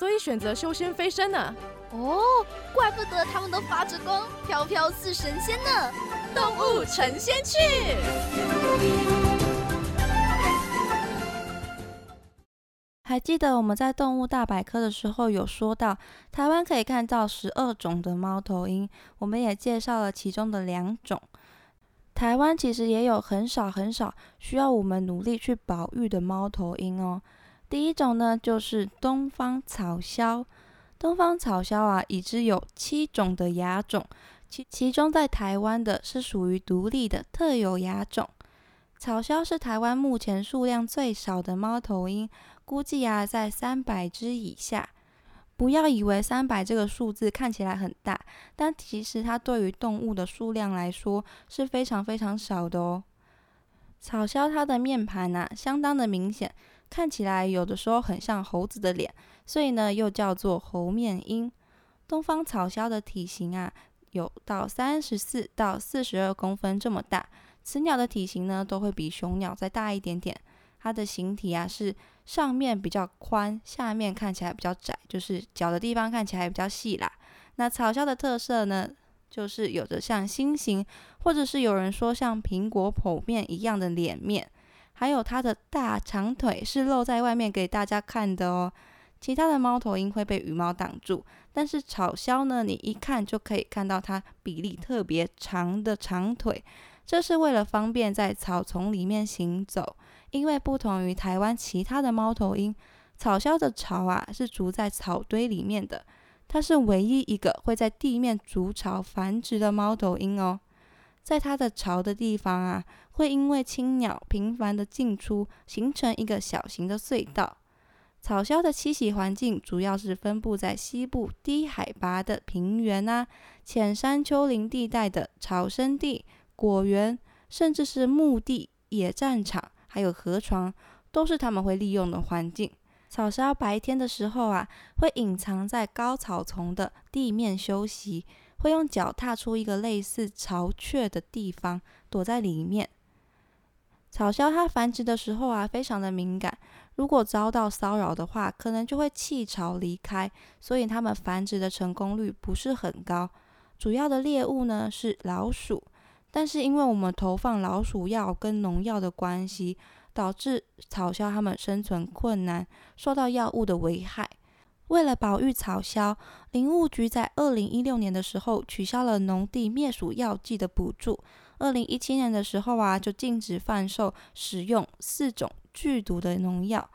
所以选择修仙飞升呢？哦，怪不得他们都发着光，飘飘似神仙呢！动物成仙去。还记得我们在动物大百科的时候有说到，台湾可以看到十二种的猫头鹰，我们也介绍了其中的两种。台湾其实也有很少很少需要我们努力去保育的猫头鹰哦。第一种呢，就是东方草鸮。东方草鸮啊，已知有七种的亚种，其其中在台湾的是属于独立的特有亚种。草鸮是台湾目前数量最少的猫头鹰，估计啊在三百只以下。不要以为三百这个数字看起来很大，但其实它对于动物的数量来说是非常非常少的哦。草鸮它的面盘啊，相当的明显。看起来有的时候很像猴子的脸，所以呢又叫做猴面鹰。东方草鸮的体型啊，有到三十四到四十二公分这么大。雌鸟的体型呢，都会比雄鸟再大一点点。它的形体啊是上面比较宽，下面看起来比较窄，就是脚的地方看起来比较细啦。那草鸮的特色呢，就是有着像心形，或者是有人说像苹果剖面一样的脸面。还有它的大长腿是露在外面给大家看的哦。其他的猫头鹰会被羽毛挡住，但是草鸮呢，你一看就可以看到它比例特别长的长腿，这是为了方便在草丛里面行走。因为不同于台湾其他的猫头鹰，草鸮的巢啊是筑在草堆里面的，它是唯一一个会在地面筑巢繁殖的猫头鹰哦。在它的巢的地方啊，会因为青鸟频繁的进出，形成一个小型的隧道。草鸮的栖息环境主要是分布在西部低海拔的平原啊、浅山丘陵地带的草生地、果园，甚至是墓地、野战场，还有河床，都是它们会利用的环境。草鸮白天的时候啊，会隐藏在高草丛的地面休息。会用脚踏出一个类似巢穴的地方，躲在里面。草鸮它繁殖的时候啊，非常的敏感，如果遭到骚扰的话，可能就会弃巢离开，所以它们繁殖的成功率不是很高。主要的猎物呢是老鼠，但是因为我们投放老鼠药跟农药的关系，导致草鸮它们生存困难，受到药物的危害。为了保育草鸮，林务局在二零一六年的时候取消了农地灭鼠药剂的补助。二零一七年的时候啊，就禁止贩售使用四种剧毒的农药，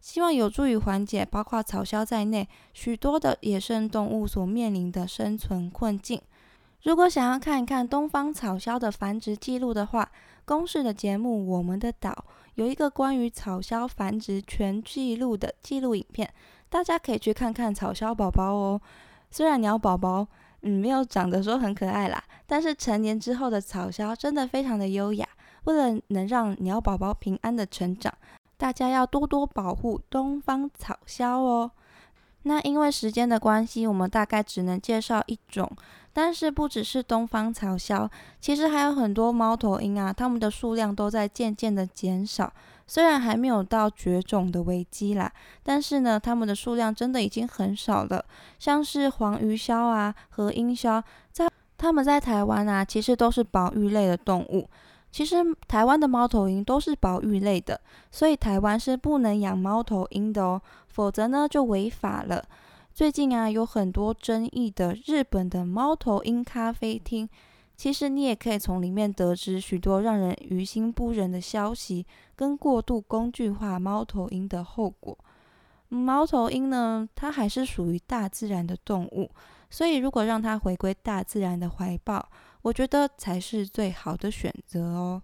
希望有助于缓解包括草鸮在内许多的野生动物所面临的生存困境。如果想要看一看东方草鸮的繁殖记录的话，公视的节目《我们的岛》有一个关于草鸮繁殖全记录的记录影片。大家可以去看看草枭宝宝哦。虽然鸟宝宝嗯没有长得说很可爱啦，但是成年之后的草枭真的非常的优雅。为了能让鸟宝宝平安的成长，大家要多多保护东方草枭哦。那因为时间的关系，我们大概只能介绍一种。但是不只是东方草鸮，其实还有很多猫头鹰啊，它们的数量都在渐渐的减少。虽然还没有到绝种的危机啦，但是呢，它们的数量真的已经很少了。像是黄鱼鸮啊和鹰鸮，在它们在台湾啊，其实都是保育类的动物。其实台湾的猫头鹰都是保育类的，所以台湾是不能养猫头鹰的哦，否则呢就违法了。最近啊，有很多争议的日本的猫头鹰咖啡厅，其实你也可以从里面得知许多让人于心不忍的消息，跟过度工具化猫头鹰的后果。猫头鹰呢，它还是属于大自然的动物，所以如果让它回归大自然的怀抱，我觉得才是最好的选择哦。